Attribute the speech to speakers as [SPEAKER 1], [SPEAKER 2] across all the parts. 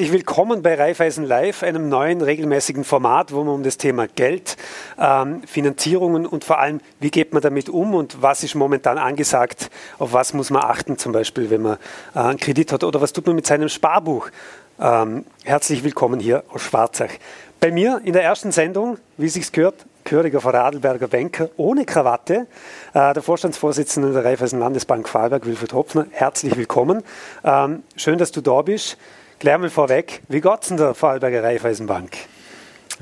[SPEAKER 1] Willkommen bei Raiffeisen Live, einem neuen regelmäßigen Format, wo man um das Thema Geld, ähm, Finanzierungen und vor allem, wie geht man damit um und was ist momentan angesagt, auf was muss man achten, zum Beispiel, wenn man äh, einen Kredit hat oder was tut man mit seinem Sparbuch. Ähm, herzlich willkommen hier aus Schwarzach. Bei mir in der ersten Sendung, wie sich's gehört, gehöriger Vorarlberger Banker ohne Krawatte, äh, der Vorstandsvorsitzende der Raiffeisen Landesbank Vorarlberg, Wilfried Hopfner. Herzlich willkommen. Ähm, schön, dass du da bist. Klär mal vorweg, wie geht es in der Vorarlberger Raiffeisenbank?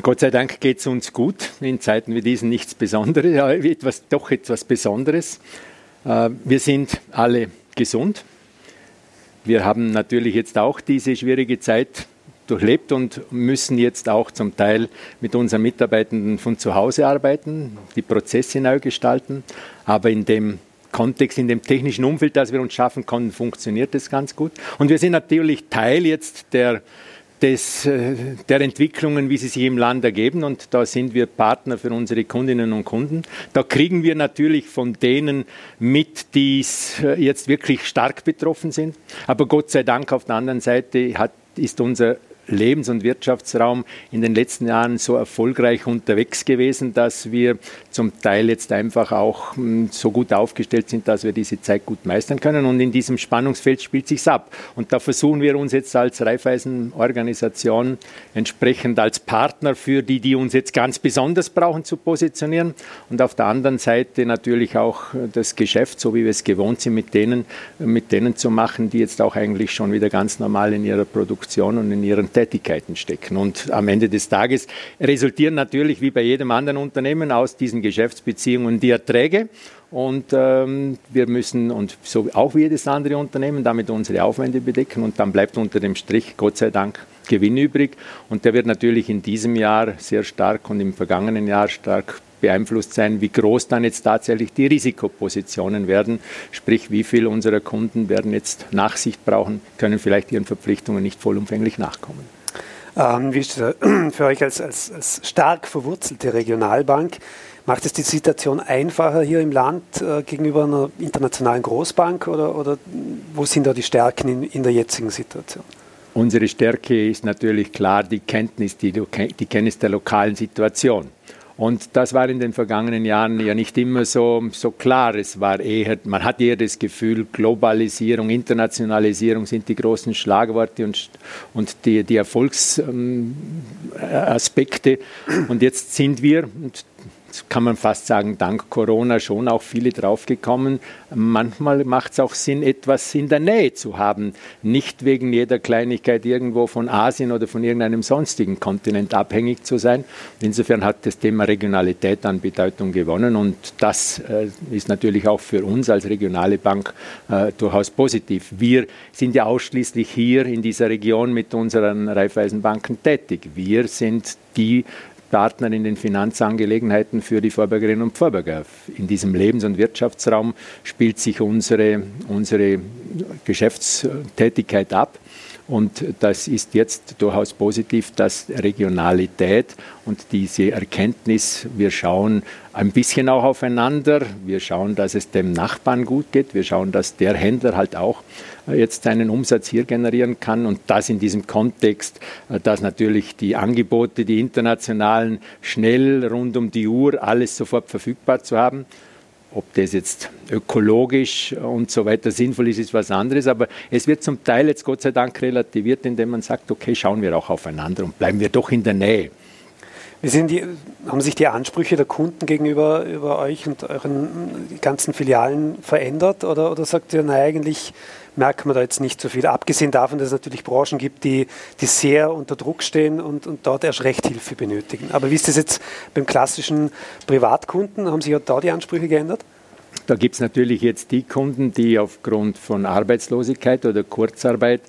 [SPEAKER 2] Gott sei Dank geht es uns gut. In Zeiten wie diesen nichts Besonderes, ja, etwas, doch etwas Besonderes. Äh, wir sind alle gesund. Wir haben natürlich jetzt auch diese schwierige Zeit durchlebt und müssen jetzt auch zum Teil mit unseren Mitarbeitenden von zu Hause arbeiten, die Prozesse neu gestalten. Aber in dem Kontext, in dem technischen Umfeld, das wir uns schaffen konnten, funktioniert das ganz gut. Und wir sind natürlich Teil jetzt der, des, äh, der Entwicklungen, wie sie sich im Land ergeben. Und da sind wir Partner für unsere Kundinnen und Kunden. Da kriegen wir natürlich von denen mit, die äh, jetzt wirklich stark betroffen sind. Aber Gott sei Dank auf der anderen Seite hat, ist unser Lebens- und Wirtschaftsraum in den letzten Jahren so erfolgreich unterwegs gewesen, dass wir zum Teil jetzt einfach auch hm, so gut aufgestellt sind, dass wir diese Zeit gut meistern können. Und in diesem Spannungsfeld spielt sich's ab. Und da versuchen wir uns jetzt als Raiffeisen-Organisation entsprechend als Partner für die, die uns jetzt ganz besonders brauchen, zu positionieren. Und auf der anderen Seite natürlich auch das Geschäft, so wie wir es gewohnt sind, mit denen, mit denen zu machen, die jetzt auch eigentlich schon wieder ganz normal in ihrer Produktion und in ihren Tätigkeiten stecken. Und am Ende des Tages resultieren natürlich wie bei jedem anderen Unternehmen aus diesen Geschäftsbeziehungen die Erträge. Und ähm, wir müssen, und so auch wie jedes andere Unternehmen, damit unsere Aufwände bedecken. Und dann bleibt unter dem Strich, Gott sei Dank, Gewinn übrig. Und der wird natürlich in diesem Jahr sehr stark und im vergangenen Jahr stark beeinflusst sein, wie groß dann jetzt tatsächlich die Risikopositionen werden. Sprich, wie viele unserer Kunden werden jetzt Nachsicht brauchen, können vielleicht ihren Verpflichtungen nicht vollumfänglich nachkommen.
[SPEAKER 1] Ähm, wie ist das für euch als, als, als stark verwurzelte Regionalbank? Macht es die Situation einfacher hier im Land äh, gegenüber einer internationalen Großbank oder, oder wo sind da die Stärken in, in der jetzigen Situation?
[SPEAKER 2] Unsere Stärke ist natürlich klar die Kenntnis, die, die Kenntnis der lokalen Situation. Und das war in den vergangenen Jahren ja nicht immer so, so klar. Es war eher, man hat eher das Gefühl, Globalisierung, Internationalisierung sind die großen Schlagworte und, und die, die Erfolgsaspekte. Und jetzt sind wir, und kann man fast sagen, dank Corona schon auch viele draufgekommen. Manchmal macht es auch Sinn, etwas in der Nähe zu haben. Nicht wegen jeder Kleinigkeit irgendwo von Asien oder von irgendeinem sonstigen Kontinent abhängig zu sein. Insofern hat das Thema Regionalität an Bedeutung gewonnen und das äh, ist natürlich auch für uns als regionale Bank äh, durchaus positiv. Wir sind ja ausschließlich hier in dieser Region mit unseren Raiffeisenbanken tätig. Wir sind die Partner in den Finanzangelegenheiten für die Vorbergerinnen und Vorberger. In diesem Lebens- und Wirtschaftsraum spielt sich unsere, unsere Geschäftstätigkeit ab. Und das ist jetzt durchaus positiv, dass Regionalität und diese Erkenntnis, wir schauen ein bisschen auch aufeinander, wir schauen, dass es dem Nachbarn gut geht, wir schauen, dass der Händler halt auch jetzt seinen Umsatz hier generieren kann. Und das in diesem Kontext, äh, dass natürlich die Angebote, die internationalen, schnell rund um die Uhr alles sofort verfügbar zu haben. Ob das jetzt ökologisch und so weiter sinnvoll ist, ist was anderes. Aber es wird zum Teil jetzt Gott sei Dank relativiert, indem man sagt, okay, schauen wir auch aufeinander und bleiben wir doch in der Nähe.
[SPEAKER 1] Die, haben sich die Ansprüche der Kunden gegenüber über euch und euren ganzen Filialen verändert? Oder, oder sagt ihr, nein, eigentlich merkt man da jetzt nicht so viel. Abgesehen davon, dass es natürlich Branchen gibt, die, die sehr unter Druck stehen und, und dort erst recht Hilfe benötigen. Aber wie ist das jetzt beim klassischen Privatkunden? Haben sich auch da die Ansprüche geändert?
[SPEAKER 2] Da gibt es natürlich jetzt die Kunden, die aufgrund von Arbeitslosigkeit oder Kurzarbeit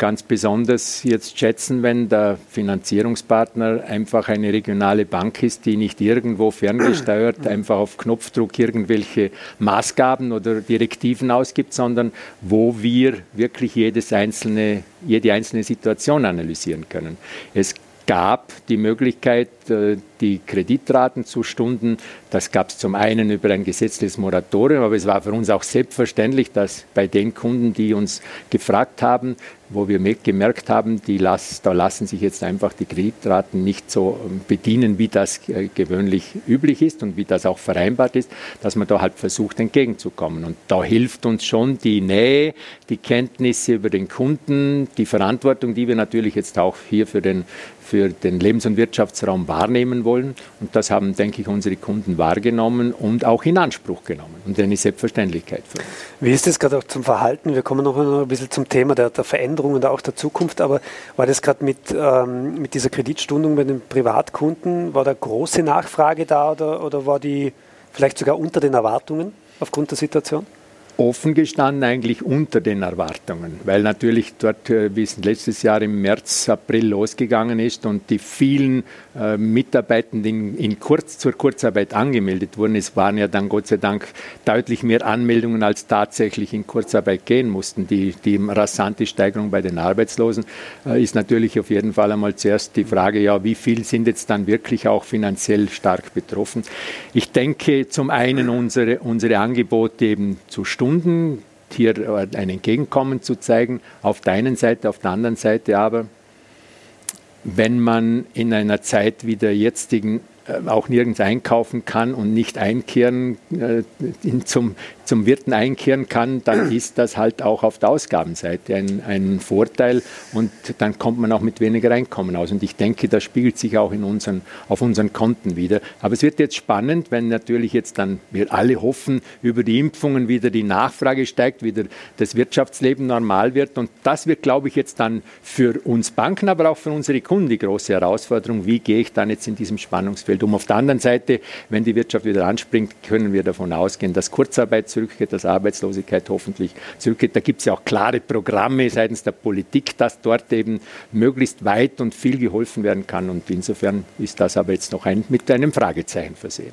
[SPEAKER 2] ganz besonders jetzt schätzen, wenn der Finanzierungspartner einfach eine regionale Bank ist, die nicht irgendwo ferngesteuert einfach auf Knopfdruck irgendwelche Maßgaben oder Direktiven ausgibt, sondern wo wir wirklich jedes einzelne, jede einzelne Situation analysieren können. Es gab die Möglichkeit, äh, die Kreditraten zu Stunden. Das gab es zum einen über ein gesetzliches Moratorium, aber es war für uns auch selbstverständlich, dass bei den Kunden, die uns gefragt haben, wo wir gemerkt haben, die las, da lassen sich jetzt einfach die Kreditraten nicht so ähm, bedienen, wie das äh, gewöhnlich üblich ist und wie das auch vereinbart ist, dass man da halt versucht entgegenzukommen. Und da hilft uns schon die Nähe, die Kenntnisse über den Kunden, die Verantwortung, die wir natürlich jetzt auch hier für den für den Lebens- und Wirtschaftsraum wahrnehmen wollen. Und das haben, denke ich, unsere Kunden wahrgenommen und auch in Anspruch genommen. Und eine Selbstverständlichkeit für uns.
[SPEAKER 1] Wie ist das gerade auch zum Verhalten? Wir kommen noch ein bisschen zum Thema der, der Veränderung und auch der Zukunft. Aber war das gerade mit, ähm, mit dieser Kreditstundung bei den Privatkunden, war da große Nachfrage da oder, oder war die vielleicht sogar unter den Erwartungen aufgrund der Situation?
[SPEAKER 2] Offen gestanden eigentlich unter den Erwartungen, weil natürlich dort, äh, wie es letztes Jahr im März, April losgegangen ist und die vielen äh, Mitarbeitenden in, Kurz, zur Kurzarbeit angemeldet wurden. Es waren ja dann Gott sei Dank deutlich mehr Anmeldungen, als tatsächlich in Kurzarbeit gehen mussten. Die, die rasante Steigerung bei den Arbeitslosen äh, ist natürlich auf jeden Fall einmal zuerst die Frage, ja, wie viel sind jetzt dann wirklich auch finanziell stark betroffen? Ich denke zum einen unsere, unsere Angebote eben zu Stunden Kunden hier ein Entgegenkommen zu zeigen, auf der einen Seite, auf der anderen Seite aber, wenn man in einer Zeit wie der jetzigen äh, auch nirgends einkaufen kann und nicht einkehren, äh, zum, zum Wirten einkehren kann, dann ist das halt auch auf der Ausgabenseite ein, ein Vorteil und dann kommt man auch mit weniger Einkommen aus. Und ich denke, das spiegelt sich auch in unseren, auf unseren Konten wieder. Aber es wird jetzt spannend, wenn natürlich jetzt dann wir alle hoffen, über die Impfungen wieder die Nachfrage steigt, wieder das Wirtschaftsleben normal wird. Und das wird, glaube ich, jetzt dann für uns Banken, aber auch für unsere Kunden die große Herausforderung. Wie gehe ich dann jetzt in diesem Spannungsfeld um? Auf der anderen Seite, wenn die Wirtschaft wieder anspringt, können wir davon ausgehen, dass Kurzarbeit zurückgeht, dass Arbeitslosigkeit hoffentlich zurückgeht. Da gibt es ja auch klare Programme seitens der Politik, dass dort eben möglichst weit und viel geholfen werden kann. Und insofern ist das aber jetzt noch ein, mit einem Fragezeichen versehen.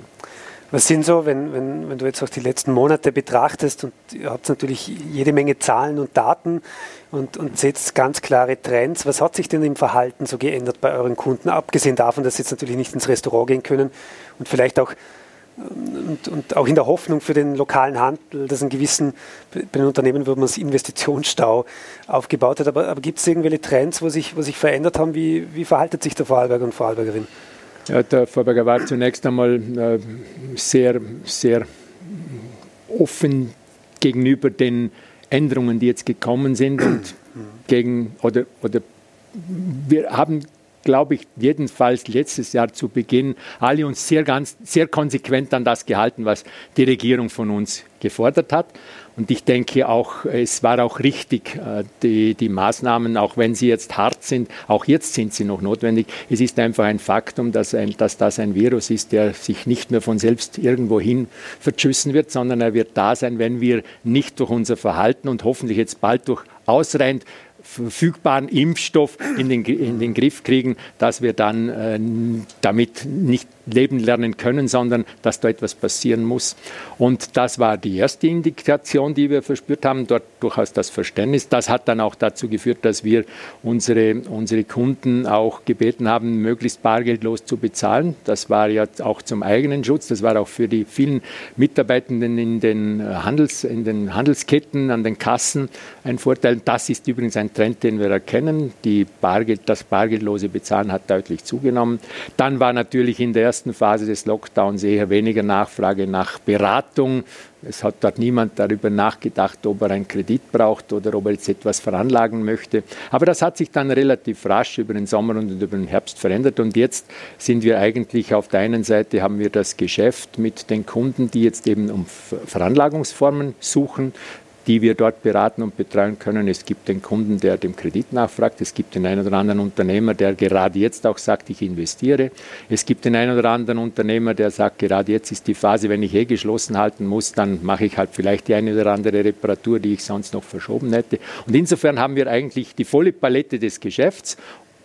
[SPEAKER 1] Was sind so, wenn, wenn, wenn du jetzt auch die letzten Monate betrachtest und ihr habt natürlich jede Menge Zahlen und Daten und, und seht ganz klare Trends, was hat sich denn im Verhalten so geändert bei euren Kunden, abgesehen davon, dass sie jetzt natürlich nicht ins Restaurant gehen können und vielleicht auch und, und, auch in der Hoffnung für den lokalen Handel, dass ein gewissen, bei den Unternehmen würde man es Investitionsstau aufgebaut hat. Aber, aber gibt es irgendwelche Trends, wo sich, wo sich verändert haben? Wie, wie verhaltet sich der Vorarlberger und Vorarlbergerin?
[SPEAKER 2] Ja, der Vorarlberger war zunächst einmal äh, sehr, sehr offen gegenüber den Änderungen, die jetzt gekommen sind und gegen oder, oder wir haben glaube ich, jedenfalls letztes Jahr zu Beginn alle uns sehr, ganz, sehr konsequent an das gehalten, was die Regierung von uns gefordert hat. Und ich denke auch, es war auch richtig, äh, die, die Maßnahmen, auch wenn sie jetzt hart sind, auch jetzt sind sie noch notwendig. Es ist einfach ein Faktum, dass, ein, dass das ein Virus ist, der sich nicht mehr von selbst irgendwohin verschüssen wird, sondern er wird da sein, wenn wir nicht durch unser Verhalten und hoffentlich jetzt bald durch ausreichend verfügbaren Impfstoff in den, in den Griff kriegen, dass wir dann äh, damit nicht leben lernen können, sondern dass da etwas passieren muss. Und das war die erste Indikation, die wir verspürt haben, dort durchaus das Verständnis. Das hat dann auch dazu geführt, dass wir unsere, unsere Kunden auch gebeten haben, möglichst bargeldlos zu bezahlen. Das war ja auch zum eigenen Schutz, das war auch für die vielen Mitarbeitenden in den, Handels, in den Handelsketten, an den Kassen ein Vorteil. Das ist übrigens ein Trend, den wir erkennen. Die Bargeld, das bargeldlose Bezahlen hat deutlich zugenommen. Dann war natürlich in der ersten Phase des Lockdowns eher weniger Nachfrage nach Beratung. Es hat dort niemand darüber nachgedacht, ob er einen Kredit braucht oder ob er jetzt etwas veranlagen möchte. Aber das hat sich dann relativ rasch über den Sommer und über den Herbst verändert. Und jetzt sind wir eigentlich auf der einen Seite haben wir das Geschäft mit den Kunden, die jetzt eben um Veranlagungsformen suchen die wir dort beraten und betreuen können. Es gibt den Kunden, der dem Kredit nachfragt. Es gibt den einen oder anderen Unternehmer, der gerade jetzt auch sagt, ich investiere. Es gibt den einen oder anderen Unternehmer, der sagt, gerade jetzt ist die Phase, wenn ich eh geschlossen halten muss, dann mache ich halt vielleicht die eine oder andere Reparatur, die ich sonst noch verschoben hätte. Und insofern haben wir eigentlich die volle Palette des Geschäfts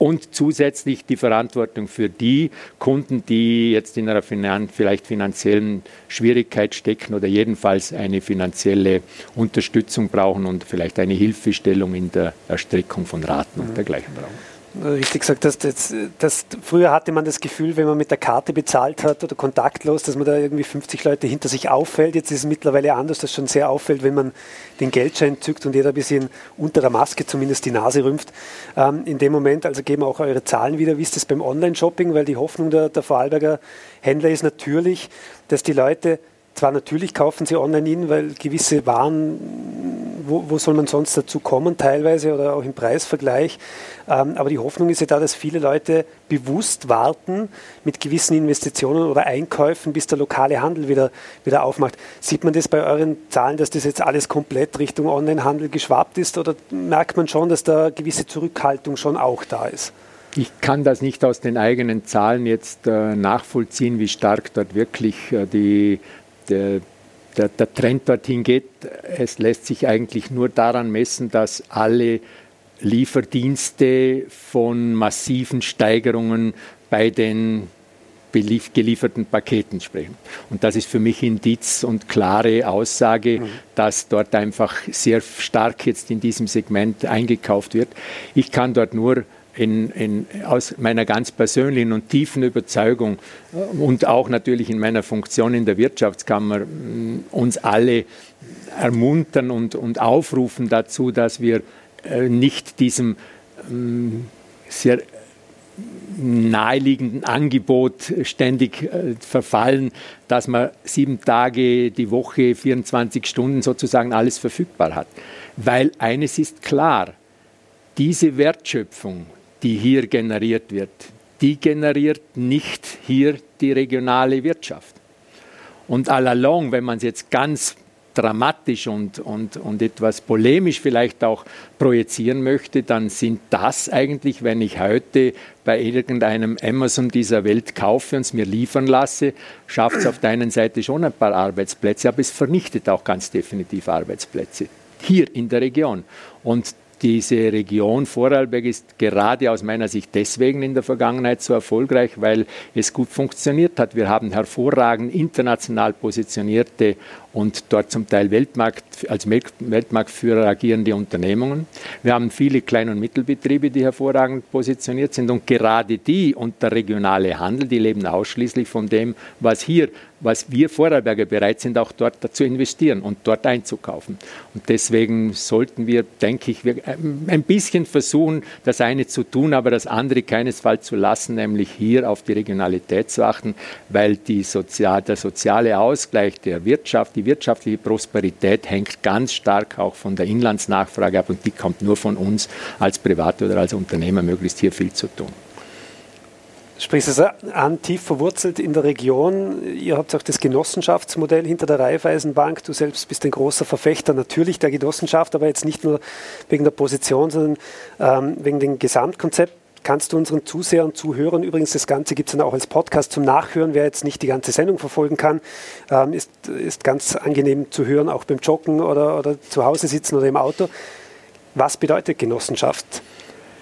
[SPEAKER 2] und zusätzlich die Verantwortung für die Kunden, die jetzt in einer finan vielleicht finanziellen Schwierigkeit stecken oder jedenfalls eine finanzielle Unterstützung brauchen und vielleicht eine Hilfestellung in der Erstreckung von Raten und dergleichen brauchen.
[SPEAKER 1] Richtig gesagt hast, das, das, früher hatte man das Gefühl, wenn man mit der Karte bezahlt hat oder kontaktlos, dass man da irgendwie 50 Leute hinter sich auffällt. Jetzt ist es mittlerweile anders, dass schon sehr auffällt, wenn man den Geldschein zückt und jeder ein bisschen unter der Maske zumindest die Nase rümpft. Ähm, in dem Moment, also geben auch eure Zahlen wieder, wie ist das beim Online-Shopping, weil die Hoffnung der, der Vorarlberger Händler ist natürlich, dass die Leute zwar natürlich kaufen sie online in, weil gewisse Waren, wo, wo, soll man sonst dazu kommen teilweise oder auch im Preisvergleich, ähm, aber die Hoffnung ist ja da, dass viele Leute bewusst warten mit gewissen Investitionen oder Einkäufen, bis der lokale Handel wieder, wieder aufmacht. Sieht man das bei euren Zahlen, dass das jetzt alles komplett Richtung Onlinehandel geschwappt ist oder merkt man schon, dass da gewisse Zurückhaltung schon auch da ist?
[SPEAKER 2] Ich kann das nicht aus den eigenen Zahlen jetzt äh, nachvollziehen, wie stark dort wirklich äh, die der, der, der Trend dorthin geht. Es lässt sich eigentlich nur daran messen, dass alle Lieferdienste von massiven Steigerungen bei den gelieferten Paketen sprechen. Und das ist für mich Indiz und klare Aussage, mhm. dass dort einfach sehr stark jetzt in diesem Segment eingekauft wird. Ich kann dort nur in, in, aus meiner ganz persönlichen und tiefen Überzeugung äh, und auch natürlich in meiner Funktion in der Wirtschaftskammer mm, uns alle ermuntern und, und aufrufen dazu, dass wir äh, nicht diesem ähm, sehr naheliegenden Angebot ständig äh, verfallen, dass man sieben Tage die Woche, 24 Stunden sozusagen alles verfügbar hat. Weil eines ist klar, diese Wertschöpfung, die hier generiert wird, die generiert nicht hier die regionale Wirtschaft. Und all along, wenn man es jetzt ganz dramatisch und, und, und etwas polemisch vielleicht auch projizieren möchte, dann sind das eigentlich, wenn ich heute bei irgendeinem Amazon dieser Welt kaufe und es mir liefern lasse, schafft es auf der einen Seite schon ein paar Arbeitsplätze, aber es vernichtet auch ganz definitiv Arbeitsplätze hier in der Region. Und diese Region Vorarlberg ist gerade aus meiner Sicht deswegen in der Vergangenheit so erfolgreich, weil es gut funktioniert hat. Wir haben hervorragend international positionierte und dort zum Teil Weltmarkt, als Weltmarktführer agierende Unternehmungen. Wir haben viele Klein- und Mittelbetriebe, die hervorragend positioniert sind und gerade die und der regionale Handel, die leben ausschließlich von dem, was hier, was wir Vorarlberger bereit sind, auch dort zu investieren und dort einzukaufen. Und deswegen sollten wir, denke ich, ein bisschen versuchen, das eine zu tun, aber das andere keinesfalls zu lassen, nämlich hier auf die Regionalität zu achten, weil die Sozial, der soziale Ausgleich der Wirtschaft, die wirtschaftliche Prosperität hängt ganz stark auch von der Inlandsnachfrage ab und die kommt nur von uns als Private oder als Unternehmer möglichst hier viel zu tun.
[SPEAKER 1] Sprichst es an, tief verwurzelt in der Region. Ihr habt auch das Genossenschaftsmodell hinter der Raiffeisenbank. Du selbst bist ein großer Verfechter natürlich der Genossenschaft, aber jetzt nicht nur wegen der Position, sondern ähm, wegen dem Gesamtkonzept kannst du unseren Zusehern Zuhörern, übrigens das Ganze gibt es dann auch als Podcast zum Nachhören, wer jetzt nicht die ganze Sendung verfolgen kann, ähm, ist, ist ganz angenehm zu hören, auch beim Joggen oder, oder zu Hause sitzen oder im Auto. Was bedeutet Genossenschaft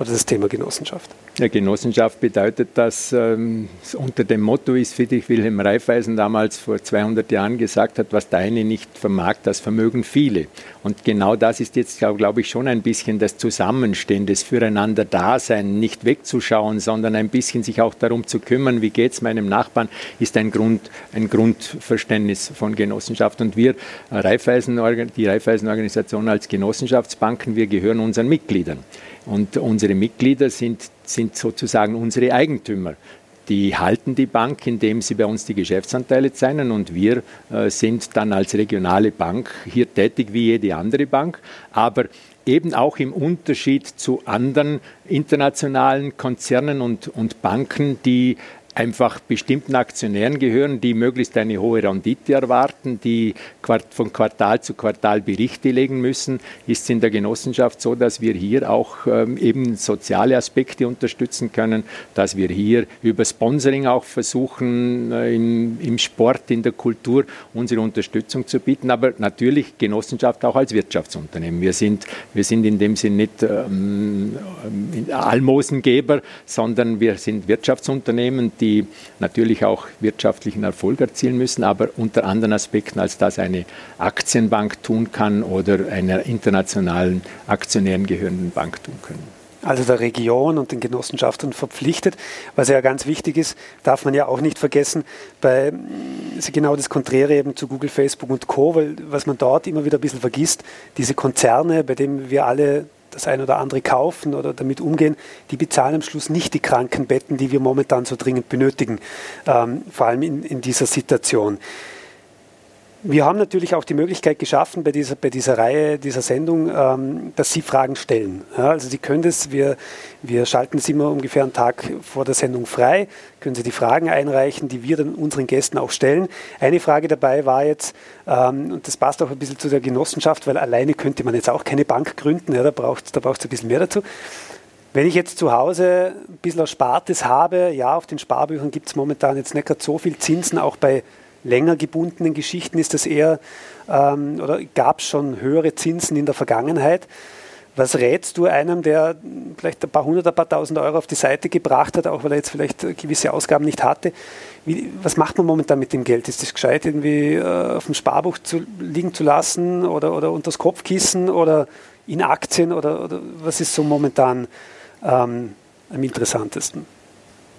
[SPEAKER 1] oder das Thema Genossenschaft?
[SPEAKER 2] Ja, Genossenschaft bedeutet, dass ähm, unter dem Motto ist, wie dich Wilhelm Raiffeisen damals vor 200 Jahren gesagt hat, was deine nicht vermag, das vermögen viele. Und genau das ist jetzt, glaube glaub ich, schon ein bisschen das Zusammenstehen, das Füreinander-Dasein, nicht wegzuschauen, sondern ein bisschen sich auch darum zu kümmern, wie geht es meinem Nachbarn, ist ein, Grund, ein Grundverständnis von Genossenschaft. Und wir, Raiffeisen, die Raiffeisen-Organisation als Genossenschaftsbanken, wir gehören unseren Mitgliedern. Und unsere Mitglieder sind, sind sozusagen unsere Eigentümer. Die halten die Bank, indem sie bei uns die Geschäftsanteile zeichnen und wir äh, sind dann als regionale Bank hier tätig wie jede andere Bank. Aber eben auch im Unterschied zu anderen internationalen Konzernen und, und Banken, die einfach bestimmten Aktionären gehören, die möglichst eine hohe Rendite erwarten, die von Quartal zu Quartal Berichte legen müssen, ist es in der Genossenschaft so, dass wir hier auch ähm, eben soziale Aspekte unterstützen können, dass wir hier über Sponsoring auch versuchen, äh, im, Sport, in der Kultur unsere Unterstützung zu bieten, aber natürlich Genossenschaft auch als Wirtschaftsunternehmen. Wir sind, wir sind in dem Sinn nicht ähm, Almosengeber, sondern wir sind Wirtschaftsunternehmen, die natürlich auch wirtschaftlichen Erfolg erzielen müssen, aber unter anderen Aspekten, als das eine Aktienbank tun kann oder einer internationalen Aktionären gehörenden Bank tun können.
[SPEAKER 1] also der Region und den Genossenschaften verpflichtet. Was ja ganz wichtig ist, darf man ja auch nicht vergessen, bei ist genau das Konträre eben zu Google, Facebook und Co., weil was man dort immer wieder ein bisschen vergisst, diese Konzerne, bei denen wir alle das ein oder andere kaufen oder damit umgehen, die bezahlen am Schluss nicht die Krankenbetten, die wir momentan so dringend benötigen, ähm, vor allem in, in dieser Situation. Wir haben natürlich auch die Möglichkeit geschaffen bei dieser, bei dieser Reihe, dieser Sendung, ähm, dass Sie Fragen stellen. Ja, also Sie können das, wir, wir schalten es immer ungefähr einen Tag vor der Sendung frei, können Sie die Fragen einreichen, die wir dann unseren Gästen auch stellen. Eine Frage dabei war jetzt, ähm, und das passt auch ein bisschen zu der Genossenschaft, weil alleine könnte man jetzt auch keine Bank gründen, ja, da braucht es da ein bisschen mehr dazu. Wenn ich jetzt zu Hause ein bisschen Erspartes habe, ja, auf den Sparbüchern gibt es momentan jetzt nicht gerade so viel Zinsen, auch bei länger gebundenen Geschichten ist das eher, ähm, oder gab es schon höhere Zinsen in der Vergangenheit. Was rätst du einem, der vielleicht ein paar hundert, ein paar tausend Euro auf die Seite gebracht hat, auch weil er jetzt vielleicht gewisse Ausgaben nicht hatte? Wie, was macht man momentan mit dem Geld? Ist es gescheit, irgendwie äh, auf dem Sparbuch zu, liegen zu lassen oder, oder unter das Kopfkissen oder in Aktien oder, oder was ist so momentan ähm, am interessantesten?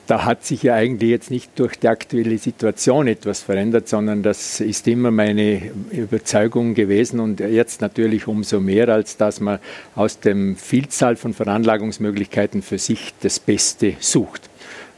[SPEAKER 2] Da hat sich ja eigentlich jetzt nicht durch die aktuelle Situation etwas verändert, sondern das ist immer meine Überzeugung gewesen und jetzt natürlich umso mehr, als dass man aus dem Vielzahl von Veranlagungsmöglichkeiten für sich das Beste sucht.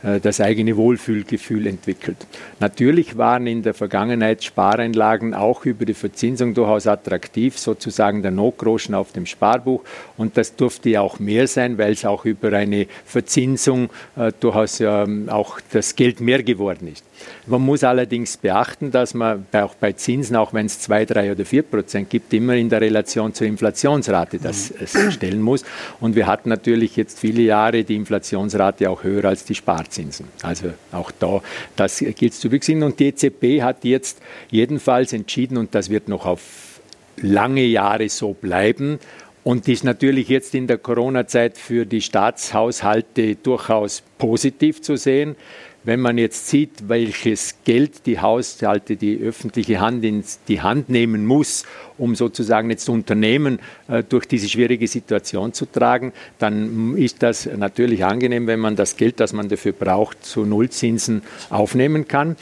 [SPEAKER 2] Äh, das eigene Wohlfühlgefühl entwickelt. Natürlich waren in der Vergangenheit Spareinlagen auch über die Verzinsung durchaus attraktiv, sozusagen der Notgroschen auf dem Sparbuch. Und das durfte ja auch mehr sein, weil es auch über eine Verzinsung äh, durchaus ähm, auch das Geld mehr geworden ist. Man muss allerdings beachten, dass man auch bei Zinsen, auch wenn es 2, 3 oder 4 Prozent gibt, immer in der Relation zur Inflationsrate das mhm. stellen muss. Und wir hatten natürlich jetzt viele Jahre die Inflationsrate auch höher als die Sparzinsen. Also auch da, das gilt zu berücksichtigen. Und die EZB hat jetzt jedenfalls entschieden, und das wird noch auf lange Jahre so bleiben, und ist natürlich jetzt in der Corona-Zeit für die Staatshaushalte durchaus positiv zu sehen. Wenn man jetzt sieht, welches Geld die Haushalte, die öffentliche Hand in die Hand nehmen muss, um sozusagen jetzt Unternehmen äh, durch diese schwierige Situation zu tragen, dann ist das natürlich angenehm, wenn man das Geld, das man dafür braucht, zu Nullzinsen aufnehmen kann.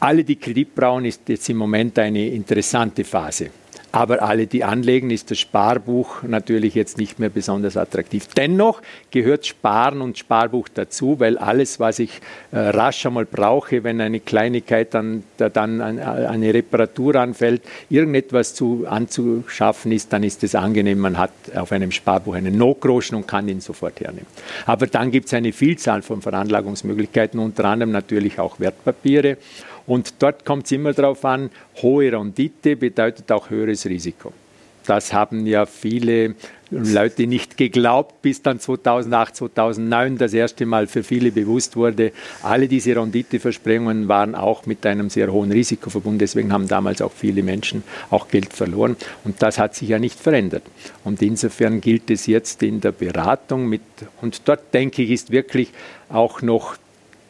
[SPEAKER 2] Alle, die Kredit brauchen, ist jetzt im Moment eine interessante Phase. Aber alle, die anlegen, ist das Sparbuch natürlich jetzt nicht mehr besonders attraktiv. Dennoch gehört Sparen und Sparbuch dazu, weil alles, was ich äh, rasch einmal brauche, wenn eine Kleinigkeit dann, dann eine Reparatur anfällt, irgendetwas zu, anzuschaffen ist, dann ist es angenehm. Man hat auf einem Sparbuch einen Notgroschen und kann ihn sofort hernehmen. Aber dann gibt es eine Vielzahl von Veranlagungsmöglichkeiten, unter anderem natürlich auch Wertpapiere. Und dort kommt es immer darauf an, hohe Rendite bedeutet auch höheres Risiko. Das haben ja viele Leute nicht geglaubt, bis dann 2008, 2009 das erste Mal für viele bewusst wurde. Alle diese Renditeversprechungen waren auch mit einem sehr hohen Risiko verbunden. Deswegen haben damals auch viele Menschen auch Geld verloren. Und das hat sich ja nicht verändert. Und insofern gilt es jetzt in der Beratung mit, und dort denke ich, ist wirklich auch noch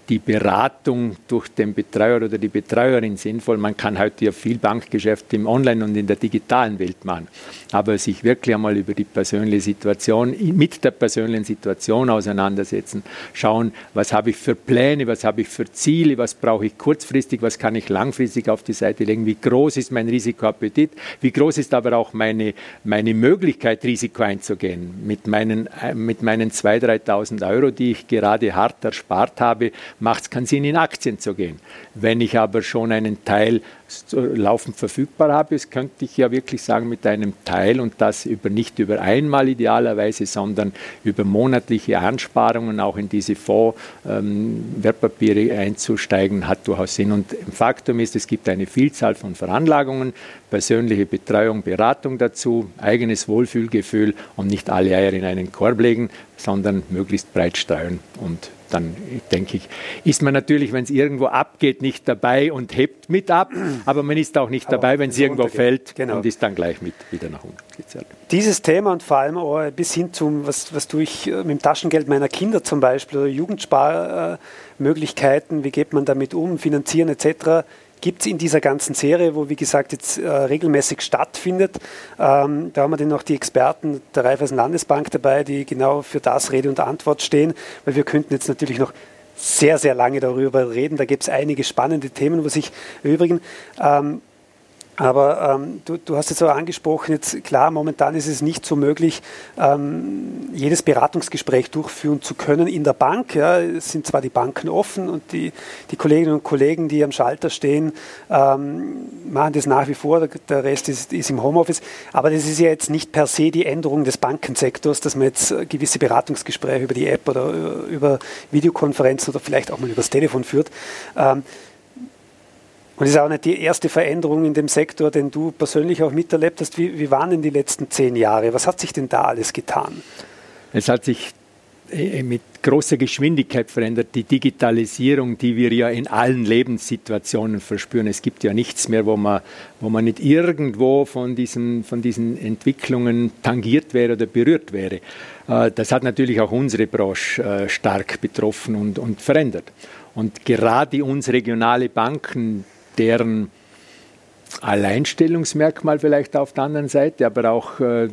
[SPEAKER 2] die Beratung durch den Betreuer oder die Betreuerin sinnvoll. Man kann heute ja viel Bankgeschäft im Online- und in der digitalen Welt machen. Aber sich wirklich einmal über die persönliche Situation, mit der persönlichen Situation auseinandersetzen, schauen, was habe ich für Pläne, was habe ich für Ziele, was brauche ich kurzfristig, was kann ich langfristig auf die Seite legen, wie groß ist mein Risikoappetit, wie groß ist aber auch meine, meine Möglichkeit, Risiko einzugehen. Mit meinen, äh, mit meinen 2.000, 3.000 Euro, die ich gerade hart erspart habe, macht es keinen Sinn, in Aktien zu gehen. Wenn ich aber schon einen Teil laufend verfügbar habe, könnte ich ja wirklich sagen, mit einem Teil und das über, nicht über einmal idealerweise, sondern über monatliche Ansparungen auch in diese Fonds-Wertpapiere ähm, einzusteigen, hat durchaus Sinn. Und Faktum ist, es gibt eine Vielzahl von Veranlagungen, persönliche Betreuung, Beratung dazu, eigenes Wohlfühlgefühl und nicht alle Eier in einen Korb legen, sondern möglichst breit streuen und dann denke ich, ist man natürlich, wenn es irgendwo abgeht, nicht dabei und hebt mit ab, aber man ist auch nicht dabei, wenn es irgendwo fällt genau. und ist dann gleich mit wieder nach unten gezerrt.
[SPEAKER 1] Dieses Thema und vor allem auch bis hin zum, was, was tue ich äh, mit dem Taschengeld meiner Kinder zum Beispiel oder Jugendsparmöglichkeiten, wie geht man damit um, finanzieren etc., gibt es in dieser ganzen Serie, wo wie gesagt jetzt äh, regelmäßig stattfindet. Ähm, da haben wir dann noch die Experten der Raiffeisen Landesbank dabei, die genau für das Rede und Antwort stehen, weil wir könnten jetzt natürlich noch sehr, sehr lange darüber reden. Da gibt es einige spannende Themen, wo sich erübrigen. Ähm, aber ähm, du, du, hast jetzt auch angesprochen, jetzt klar, momentan ist es nicht so möglich, ähm, jedes Beratungsgespräch durchführen zu können in der Bank. Ja. Es sind zwar die Banken offen und die, die Kolleginnen und Kollegen, die am Schalter stehen, ähm, machen das nach wie vor, der Rest ist, ist, im Homeoffice. Aber das ist ja jetzt nicht per se die Änderung des Bankensektors, dass man jetzt gewisse Beratungsgespräche über die App oder über Videokonferenzen oder vielleicht auch mal übers Telefon führt. Und ist auch nicht die erste Veränderung in dem Sektor, den du persönlich auch miterlebt hast. Wie, wie waren denn die letzten zehn Jahre? Was hat sich denn da alles getan?
[SPEAKER 2] Es hat sich äh, mit großer Geschwindigkeit verändert. Die Digitalisierung, die wir ja in allen Lebenssituationen verspüren. Es gibt ja nichts mehr, wo man, wo man nicht irgendwo von diesen, von diesen Entwicklungen tangiert wäre oder berührt wäre. Äh, das hat natürlich auch unsere Branche äh, stark betroffen und, und verändert. Und gerade uns regionale Banken, deren Alleinstellungsmerkmal vielleicht auf der anderen Seite, aber auch äh,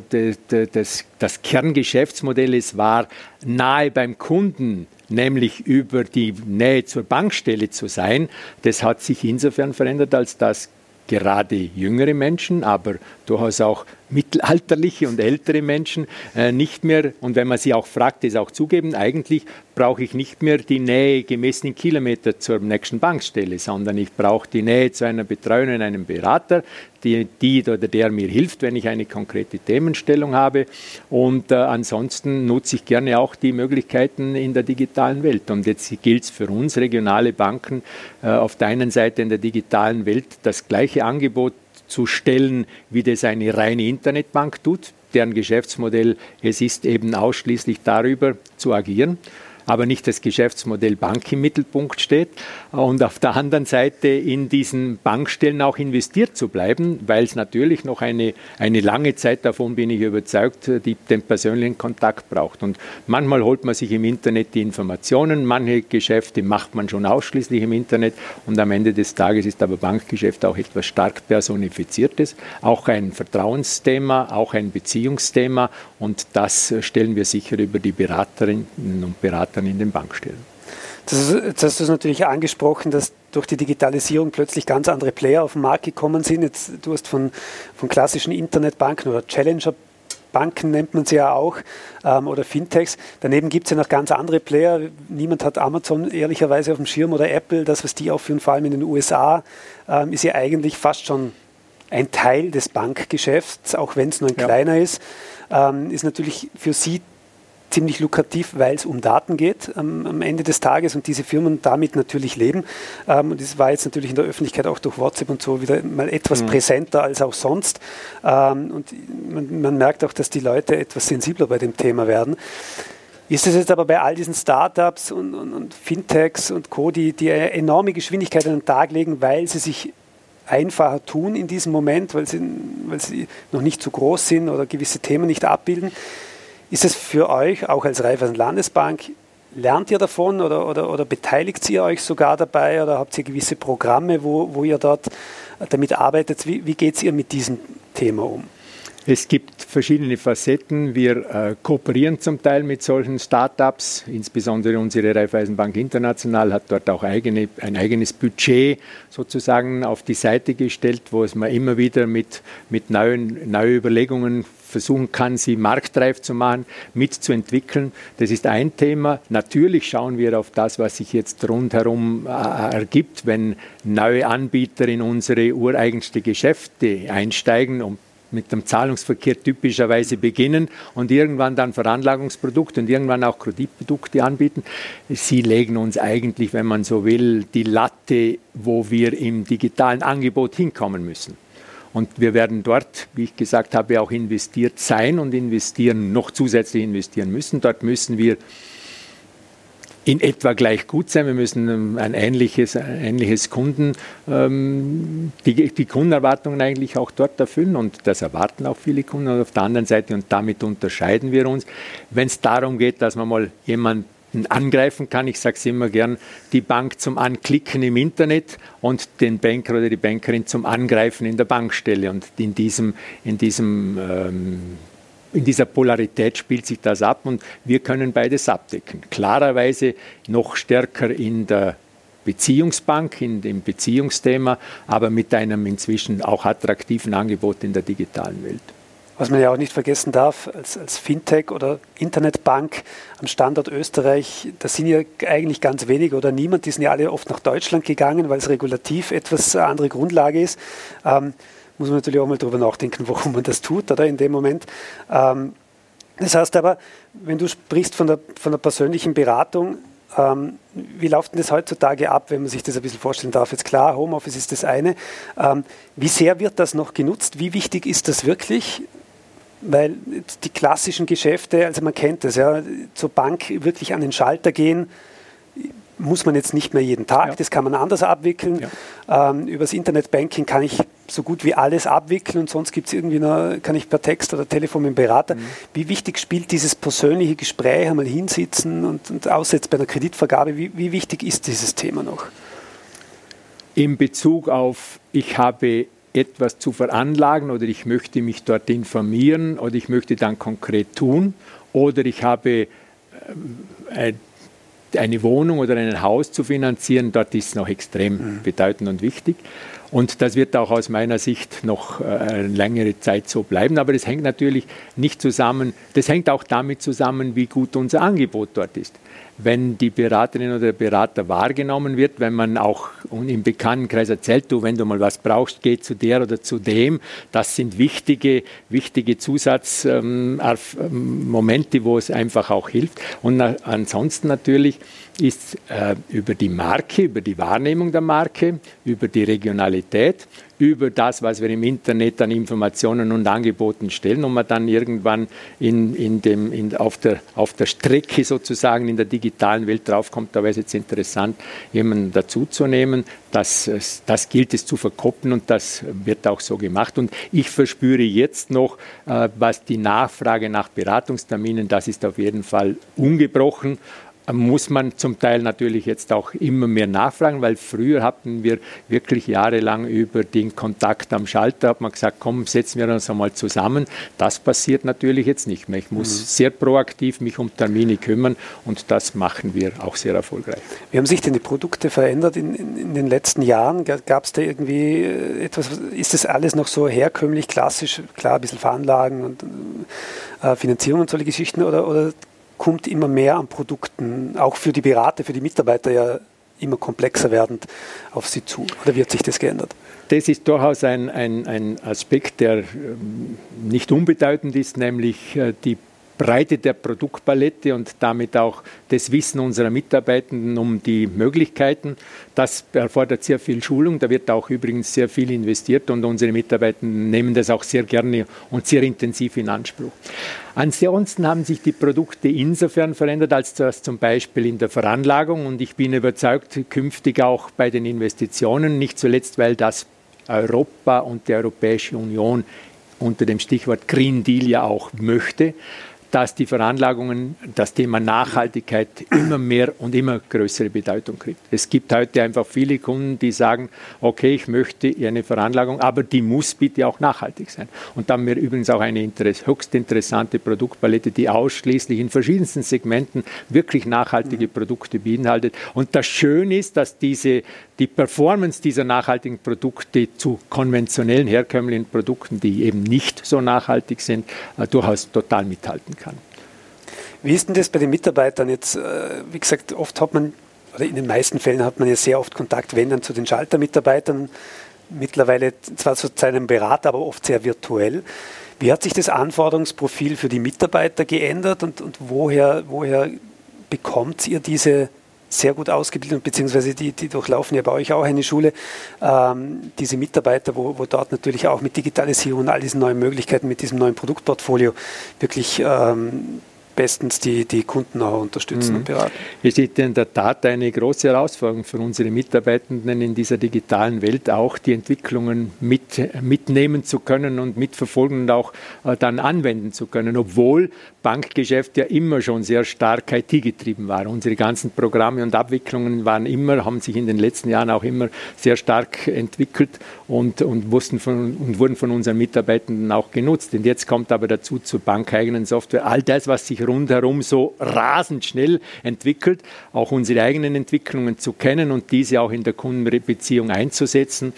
[SPEAKER 2] das Kerngeschäftsmodell ist, war nahe beim Kunden, nämlich über die Nähe zur Bankstelle zu sein. Das hat sich insofern verändert, als dass gerade jüngere Menschen, aber durchaus auch mittelalterliche und ältere Menschen äh, nicht mehr, und wenn man sie auch fragt, das auch zugeben, eigentlich brauche ich nicht mehr die Nähe gemessenen Kilometer zur nächsten Bankstelle, sondern ich brauche die Nähe zu einer Betreuerin, einem Berater, die, die oder der mir hilft, wenn ich eine konkrete Themenstellung habe. Und äh, ansonsten nutze ich gerne auch die Möglichkeiten in der digitalen Welt. Und jetzt gilt es für uns, regionale Banken, äh, auf der einen Seite in der digitalen Welt das gleiche Angebot zu stellen, wie das eine reine Internetbank tut, deren Geschäftsmodell es ist, eben ausschließlich darüber zu agieren aber nicht das Geschäftsmodell Bank im Mittelpunkt steht. Und auf der anderen Seite in diesen Bankstellen auch investiert zu bleiben, weil es natürlich noch eine, eine lange Zeit, davon bin ich überzeugt, die, den persönlichen Kontakt braucht. Und manchmal holt man sich im Internet die Informationen, manche Geschäfte macht man schon ausschließlich im Internet. Und am Ende des Tages ist aber Bankgeschäft auch etwas stark personifiziertes, auch ein Vertrauensthema, auch ein Beziehungsthema. Und das stellen wir sicher über die Beraterinnen und Berater dann in den Bankstellen.
[SPEAKER 1] Das, jetzt hast du es natürlich angesprochen, dass durch die Digitalisierung plötzlich ganz andere Player auf den Markt gekommen sind. Jetzt, du hast von, von klassischen Internetbanken oder Challenger Banken nennt man sie ja auch, ähm, oder Fintechs. Daneben gibt es ja noch ganz andere Player. Niemand hat Amazon ehrlicherweise auf dem Schirm oder Apple. Das, was die aufführen, vor allem in den USA, ähm, ist ja eigentlich fast schon ein Teil des Bankgeschäfts, auch wenn es nur ein ja. kleiner ist. Ähm, ist natürlich für sie ziemlich lukrativ, weil es um Daten geht ähm, am Ende des Tages und diese Firmen damit natürlich leben. Ähm, und das war jetzt natürlich in der Öffentlichkeit auch durch WhatsApp und so wieder mal etwas mhm. präsenter als auch sonst. Ähm, und man, man, merkt auch, dass die Leute etwas sensibler bei dem Thema werden. Ist es jetzt aber bei all diesen Startups und, und, und Fintechs und Co., die, die eine enorme Geschwindigkeit an den Tag legen, weil sie sich einfacher tun in diesem Moment, weil sie, weil sie noch nicht zu groß sind oder gewisse Themen nicht abbilden. Ist es für euch, auch als Raiffeisen Landesbank, lernt ihr davon oder, oder, oder beteiligt ihr euch sogar dabei oder habt ihr gewisse Programme, wo, wo ihr dort damit arbeitet? Wie, wie geht es ihr mit diesem Thema um?
[SPEAKER 2] Es gibt verschiedene Facetten. Wir äh, kooperieren zum Teil mit solchen Startups. Insbesondere unsere Raiffeisenbank International hat dort auch eigene, ein eigenes Budget sozusagen auf die Seite gestellt, wo es man immer wieder mit, mit neuen, neuen Überlegungen versuchen kann, sie marktreif zu machen, mitzuentwickeln. Das ist ein Thema. Natürlich schauen wir auf das, was sich jetzt rundherum äh, ergibt, wenn neue Anbieter in unsere ureigenste Geschäfte einsteigen, um mit dem Zahlungsverkehr typischerweise beginnen und irgendwann dann Veranlagungsprodukte und irgendwann auch Kreditprodukte anbieten. Sie legen uns eigentlich, wenn man so will, die Latte, wo wir im digitalen Angebot hinkommen müssen. Und wir werden dort, wie ich gesagt habe, auch investiert sein und investieren, noch zusätzlich investieren müssen. Dort müssen wir in etwa gleich gut sein. Wir müssen ähm, ein ähnliches, ein ähnliches Kunden, ähm, die, die Kundenerwartungen eigentlich auch dort erfüllen und das erwarten auch viele Kunden. Und auf der anderen Seite, und damit unterscheiden wir uns, wenn es darum geht, dass man mal jemand Kunden angreifen kann. Ich sage es immer gern, die Bank zum Anklicken im Internet und den Banker oder die Bankerin zum Angreifen in der Bankstelle. Und in diesem, in diesem ähm, in dieser Polarität spielt sich das ab und wir können beides abdecken. Klarerweise noch stärker in der Beziehungsbank, in dem Beziehungsthema, aber mit einem inzwischen auch attraktiven Angebot in der digitalen Welt.
[SPEAKER 1] Was man ja auch nicht vergessen darf, als, als, Fintech oder Internetbank am Standort Österreich, da sind ja eigentlich ganz wenige oder niemand, die sind ja alle oft nach Deutschland gegangen, weil es regulativ etwas andere Grundlage ist. Ähm, muss man natürlich auch mal darüber nachdenken, warum man das tut, oder in dem Moment. Ähm, das heißt aber, wenn du sprichst von der, von der persönlichen Beratung, ähm, wie läuft denn das heutzutage ab, wenn man sich das ein bisschen vorstellen darf? Jetzt klar, Homeoffice ist das eine. Ähm, wie sehr wird das noch genutzt? Wie wichtig ist das wirklich? Weil die klassischen Geschäfte, also man kennt das, ja, zur Bank wirklich an den Schalter gehen, muss man jetzt nicht mehr jeden Tag, ja. das kann man anders abwickeln. Ja. Ähm, übers Internetbanking kann ich so gut wie alles abwickeln und sonst gibt es irgendwie noch, kann ich per Text oder Telefon mit dem Berater. Mhm. Wie wichtig spielt dieses persönliche Gespräch, einmal hinsitzen und, und außer jetzt bei einer Kreditvergabe, wie, wie wichtig ist dieses Thema noch?
[SPEAKER 2] In Bezug auf, ich habe etwas zu veranlagen oder ich möchte mich dort informieren oder ich möchte dann konkret tun oder ich habe äh, eine Wohnung oder ein Haus zu finanzieren, dort ist es noch extrem mhm. bedeutend und wichtig. Und das wird auch aus meiner Sicht noch äh, eine längere Zeit so bleiben. Aber das hängt natürlich nicht zusammen, das hängt auch damit zusammen, wie gut unser Angebot dort ist wenn die Beraterin oder der Berater wahrgenommen wird, wenn man auch im Bekanntenkreis erzählt, du, wenn du mal was brauchst, geh zu der oder zu dem. Das sind wichtige, wichtige Zusatzmomente, ähm, wo es einfach auch hilft. Und ansonsten natürlich ist äh, über die Marke, über die Wahrnehmung der Marke, über die Regionalität, über das, was wir im Internet an Informationen und Angeboten stellen und man dann irgendwann in, in dem, in, auf, der, auf der Strecke sozusagen in der digitalen Welt draufkommt, da wäre es jetzt interessant, jemanden dazuzunehmen. Das, das gilt es zu verkoppeln und das wird auch so gemacht. Und ich verspüre jetzt noch, äh, was die Nachfrage nach Beratungsterminen, das ist auf jeden Fall ungebrochen muss man zum Teil natürlich jetzt auch immer mehr nachfragen, weil früher hatten wir wirklich jahrelang über den Kontakt am Schalter, hat man gesagt, komm, setzen wir uns einmal zusammen. Das passiert natürlich jetzt nicht mehr. Ich muss mhm. sehr proaktiv mich um Termine kümmern und das machen wir auch sehr erfolgreich.
[SPEAKER 1] Wie haben sich denn die Produkte verändert in, in, in den letzten Jahren? Gab es da irgendwie äh, etwas, ist das alles noch so herkömmlich, klassisch, klar, ein bisschen Veranlagen und äh, Finanzierung und solche Geschichten oder, oder kommt immer mehr an Produkten, auch für die Berater, für die Mitarbeiter ja immer komplexer werdend auf sie zu? Oder wird sich das geändert?
[SPEAKER 2] Das ist durchaus ein, ein, ein Aspekt, der ähm, nicht unbedeutend ist, nämlich äh, die Breite der Produktpalette und damit auch das Wissen unserer Mitarbeitenden um die Möglichkeiten. Das erfordert sehr viel Schulung. Da wird auch übrigens sehr viel investiert und unsere Mitarbeitenden nehmen das auch sehr gerne und sehr intensiv in Anspruch. Ansonsten haben sich die Produkte insofern verändert, als das zum Beispiel in der Veranlagung und ich bin überzeugt, künftig auch bei den Investitionen, nicht zuletzt, weil das Europa und die Europäische Union unter dem Stichwort Green Deal ja auch möchte, dass die Veranlagungen, das Thema Nachhaltigkeit immer mehr und immer größere Bedeutung kriegt. Es gibt heute einfach viele Kunden, die sagen, okay, ich möchte eine Veranlagung, aber die muss bitte auch nachhaltig sein. Und da haben wir übrigens auch eine höchst interessante Produktpalette, die ausschließlich in verschiedensten Segmenten wirklich nachhaltige Produkte beinhaltet. Und das Schöne ist, dass diese die Performance dieser nachhaltigen Produkte zu konventionellen, herkömmlichen Produkten, die eben nicht so nachhaltig sind, äh, durchaus total mithalten kann.
[SPEAKER 1] Wie ist denn das bei den Mitarbeitern jetzt? Äh, wie gesagt, oft hat man, oder in den meisten Fällen hat man ja sehr oft Kontakt, wenn dann zu den Schaltermitarbeitern, mittlerweile zwar zu seinem Berater, aber oft sehr virtuell. Wie hat sich das Anforderungsprofil für die Mitarbeiter geändert und, und woher, woher bekommt ihr diese sehr gut ausgebildet, beziehungsweise die, die durchlaufen ja bei euch auch eine Schule, ähm, diese Mitarbeiter, wo, wo dort natürlich auch mit Digitalisierung und all diesen neuen Möglichkeiten, mit diesem neuen Produktportfolio wirklich ähm, bestens die, die Kunden auch unterstützen mhm. und beraten.
[SPEAKER 2] Es ist in der Tat eine große Herausforderung für unsere Mitarbeitenden in dieser digitalen Welt, auch die Entwicklungen mit, mitnehmen zu können und mitverfolgen und auch äh, dann anwenden zu können, obwohl Bankgeschäft ja immer schon sehr stark IT-getrieben war. Unsere ganzen Programme und Abwicklungen waren immer, haben sich in den letzten Jahren auch immer sehr stark entwickelt und, und, wussten von, und wurden von unseren Mitarbeitenden auch genutzt. Und jetzt kommt aber dazu zur bankeigenen Software all das, was sich rundherum so rasend schnell entwickelt, auch unsere eigenen Entwicklungen zu kennen und diese auch in der Kundenbeziehung einzusetzen.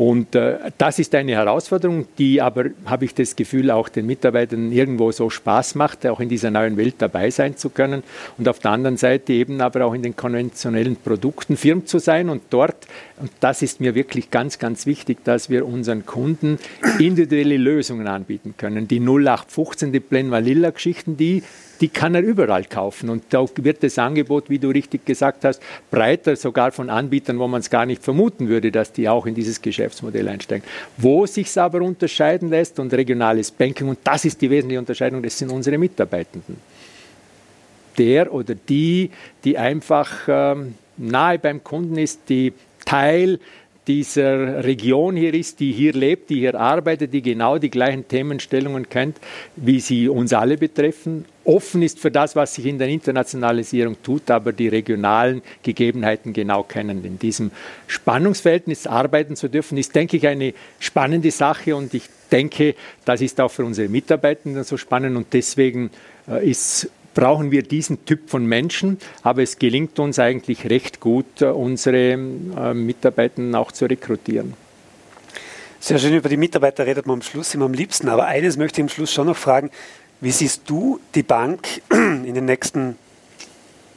[SPEAKER 2] Und äh, das ist eine Herausforderung, die aber, habe ich das Gefühl, auch den Mitarbeitern irgendwo so Spaß macht, auch in dieser neuen Welt dabei sein zu können. Und auf der anderen Seite eben aber auch in den konventionellen Produkten firm zu sein und dort, und das ist mir wirklich ganz, ganz wichtig, dass wir unseren Kunden individuelle Lösungen anbieten können. Die 0815, die Plain Vanilla Geschichten, die die kann er überall kaufen. Und da wird das Angebot, wie du richtig gesagt hast, breiter, sogar von Anbietern, wo man es gar nicht vermuten würde, dass die auch in dieses Geschäftsmodell einsteigen. Wo sich es aber unterscheiden lässt und regionales Banking, und das ist die wesentliche Unterscheidung, das sind unsere Mitarbeitenden. Der oder die, die einfach ähm, nahe beim Kunden ist, die Teil dieser Region hier ist, die hier lebt, die hier arbeitet, die genau die gleichen Themenstellungen kennt, wie sie uns alle betreffen, offen ist für das, was sich in der Internationalisierung tut, aber die regionalen Gegebenheiten genau kennen. In diesem Spannungsverhältnis arbeiten zu dürfen, ist, denke ich, eine spannende Sache. Und ich denke, das ist auch für unsere Mitarbeitenden so spannend. Und deswegen äh, ist brauchen wir diesen Typ von Menschen, aber es gelingt uns eigentlich recht gut, unsere äh, Mitarbeiter auch zu rekrutieren.
[SPEAKER 1] Sehr schön, über die Mitarbeiter redet man am Schluss immer am liebsten, aber eines möchte ich am Schluss schon noch fragen. Wie siehst du die Bank in den nächsten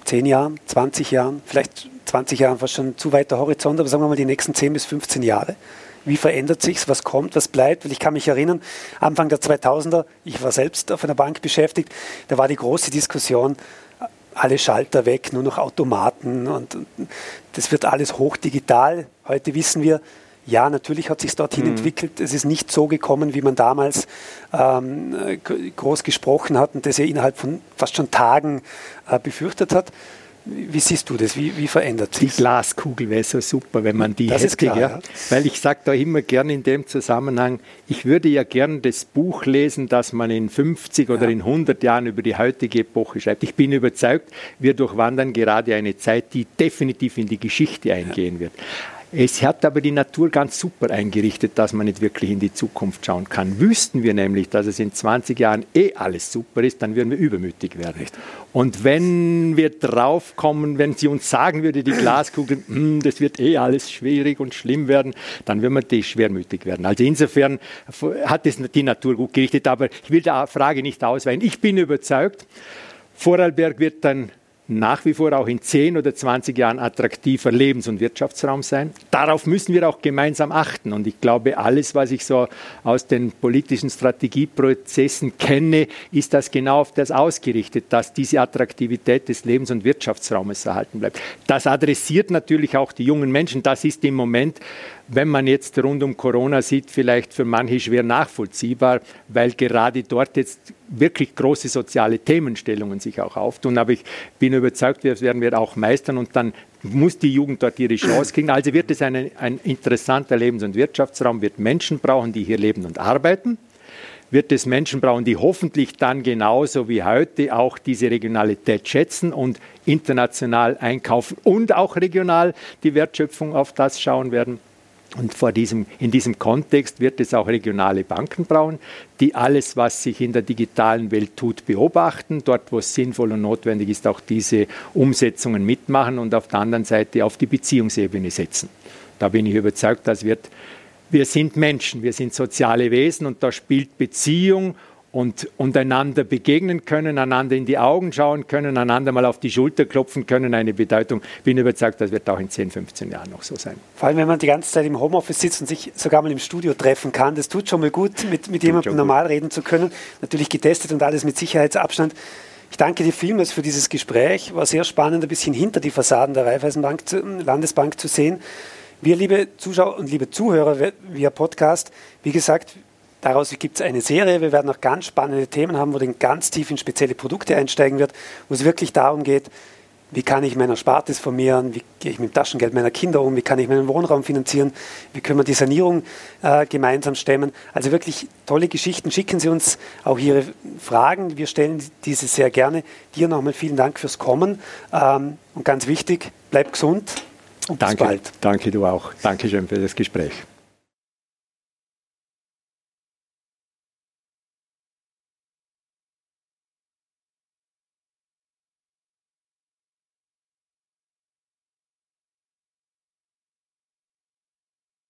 [SPEAKER 1] 10 Jahren, 20 Jahren, vielleicht 20 Jahren fast schon zu weiter Horizont, aber sagen wir mal die nächsten 10 bis 15 Jahre? Wie verändert sich Was kommt? Was bleibt? Weil ich kann mich erinnern, Anfang der 2000er, ich war selbst auf einer Bank beschäftigt, da war die große Diskussion, alle Schalter weg, nur noch Automaten und das wird alles hochdigital. Heute wissen wir, ja, natürlich hat sich dorthin mhm. entwickelt. Es ist nicht so gekommen, wie man damals ähm, groß gesprochen hat und das ja innerhalb von fast schon Tagen äh, befürchtet hat. Wie siehst du das? Wie, wie verändert sich
[SPEAKER 2] Die Glaskugel wäre so super, wenn man die
[SPEAKER 1] das
[SPEAKER 2] hätte.
[SPEAKER 1] Klar, ja.
[SPEAKER 2] Weil ich sage da immer gerne in dem Zusammenhang, ich würde ja gern das Buch lesen, das man in 50 oder ja. in 100 Jahren über die heutige Epoche schreibt. Ich bin überzeugt, wir durchwandern gerade eine Zeit, die definitiv in die Geschichte eingehen ja. wird. Es hat aber die Natur ganz super eingerichtet, dass man nicht wirklich in die Zukunft schauen kann. Wüssten wir nämlich, dass es in 20 Jahren eh alles super ist, dann würden wir übermütig werden. Und wenn wir draufkommen, wenn sie uns sagen würde, die Glaskugel, hm, das wird eh alles schwierig und schlimm werden, dann würden wir die schwermütig werden. Also insofern hat es die Natur gut gerichtet, aber ich will die Frage nicht ausweichen. Ich bin überzeugt, Vorarlberg wird dann nach wie vor auch in 10 oder 20 Jahren attraktiver Lebens- und Wirtschaftsraum sein. Darauf müssen wir auch gemeinsam achten. Und ich glaube, alles, was ich so aus den politischen Strategieprozessen kenne, ist das genau auf das ausgerichtet, dass diese Attraktivität des Lebens- und Wirtschaftsraumes erhalten bleibt. Das adressiert natürlich auch die jungen Menschen. Das ist im Moment wenn man jetzt rund um Corona sieht, vielleicht für manche schwer nachvollziehbar, weil gerade dort jetzt wirklich große soziale Themenstellungen sich auch auftun. Aber ich bin überzeugt, das werden wir auch meistern und dann muss die Jugend dort ihre Chance kriegen. Also wird es eine, ein interessanter Lebens- und Wirtschaftsraum, wird Menschen brauchen, die hier leben und arbeiten wird es Menschen brauchen, die hoffentlich dann genauso wie heute auch diese Regionalität schätzen und international einkaufen und auch regional die Wertschöpfung auf das schauen werden. Und vor diesem, in diesem Kontext wird es auch regionale Banken brauchen, die alles, was sich in der digitalen Welt tut, beobachten, dort, wo es sinnvoll und notwendig ist, auch diese Umsetzungen mitmachen und auf der anderen Seite auf die Beziehungsebene setzen. Da bin ich überzeugt, dass wird, wir sind Menschen, wir sind soziale Wesen und da spielt Beziehung und, und einander begegnen können, einander in die Augen schauen können, einander mal auf die Schulter klopfen können, eine Bedeutung. Bin überzeugt, das wird auch in 10, 15 Jahren noch so sein.
[SPEAKER 1] Vor allem, wenn man die ganze Zeit im Homeoffice sitzt und sich sogar mal im Studio treffen kann, das tut schon mal gut, mit, mit jemandem normal reden zu können. Natürlich getestet und alles mit Sicherheitsabstand. Ich danke dir vielmals für dieses Gespräch. War sehr spannend, ein bisschen hinter die Fassaden der Raiffeisenbank, Landesbank zu sehen. Wir, liebe Zuschauer und liebe Zuhörer via Podcast, wie gesagt, Daraus gibt es eine Serie. Wir werden auch ganz spannende Themen haben, wo dann ganz tief in spezielle Produkte einsteigen wird, wo es wirklich darum geht, wie kann ich mein Erspartes formieren, wie gehe ich mit dem Taschengeld meiner Kinder um, wie kann ich meinen Wohnraum finanzieren, wie können wir die Sanierung äh, gemeinsam stemmen. Also wirklich tolle Geschichten. Schicken Sie uns auch Ihre Fragen. Wir stellen diese sehr gerne. Dir nochmal vielen Dank fürs Kommen. Ähm, und ganz wichtig, bleib gesund
[SPEAKER 2] und Danke, bis bald. Danke, du auch. Dankeschön für das Gespräch.